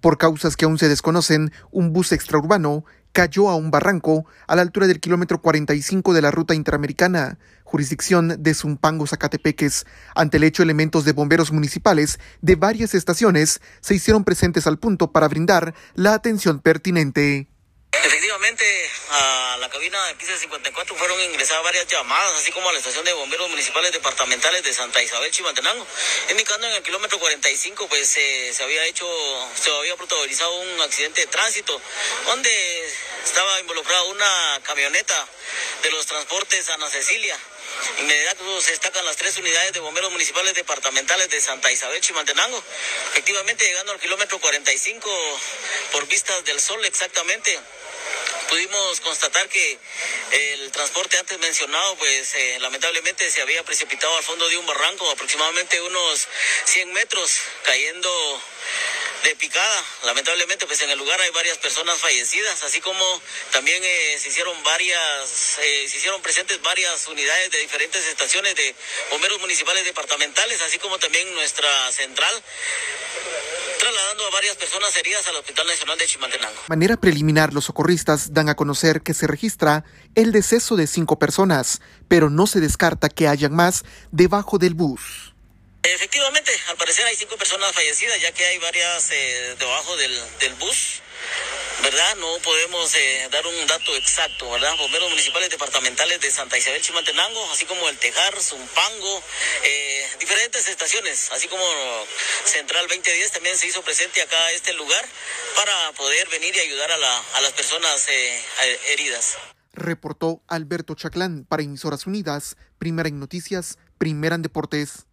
Por causas que aún se desconocen, un bus extraurbano cayó a un barranco a la altura del kilómetro 45 de la ruta interamericana, jurisdicción de Zumpango, Zacatepeques. Ante el hecho, elementos de bomberos municipales de varias estaciones se hicieron presentes al punto para brindar la atención pertinente. A la cabina de 54 fueron ingresadas varias llamadas, así como a la estación de bomberos municipales departamentales de Santa Isabel Chimaltenango, indicando en el kilómetro 45 pues eh, se había hecho, se había protagonizado un accidente de tránsito donde estaba involucrada una camioneta de los transportes Ana Cecilia. Inmediato se destacan las tres unidades de bomberos municipales departamentales de Santa Isabel Chimaltenango. Efectivamente, llegando al kilómetro 45 por vistas del sol exactamente, pudimos constatar que el transporte antes mencionado, pues eh, lamentablemente se había precipitado al fondo de un barranco, aproximadamente unos 100 metros, cayendo de picada. Lamentablemente, pues en el lugar hay varias personas fallecidas, así como también eh, se hicieron varias, eh, se hicieron presentes varias unidades de diferentes estaciones de bomberos municipales departamentales, así como también nuestra central trasladando a varias personas heridas al Hospital Nacional de Chimaltenango. De manera preliminar, los socorristas dan a conocer que se registra el deceso de cinco personas, pero no se descarta que hayan más debajo del bus. Efectivamente, al parecer hay cinco personas fallecidas, ya que hay varias eh, debajo del, del bus. ¿verdad? No podemos eh, dar un dato exacto, ¿verdad? Bomberos municipales departamentales de Santa Isabel Chimaltenango, así como el Tejar, Zumpango, eh, diferentes estaciones, así como Central 2010 también se hizo presente acá a este lugar para poder venir y ayudar a, la, a las personas heridas. Reportó Alberto Chaclán para Emisoras Unidas, primera en noticias, primera en deportes.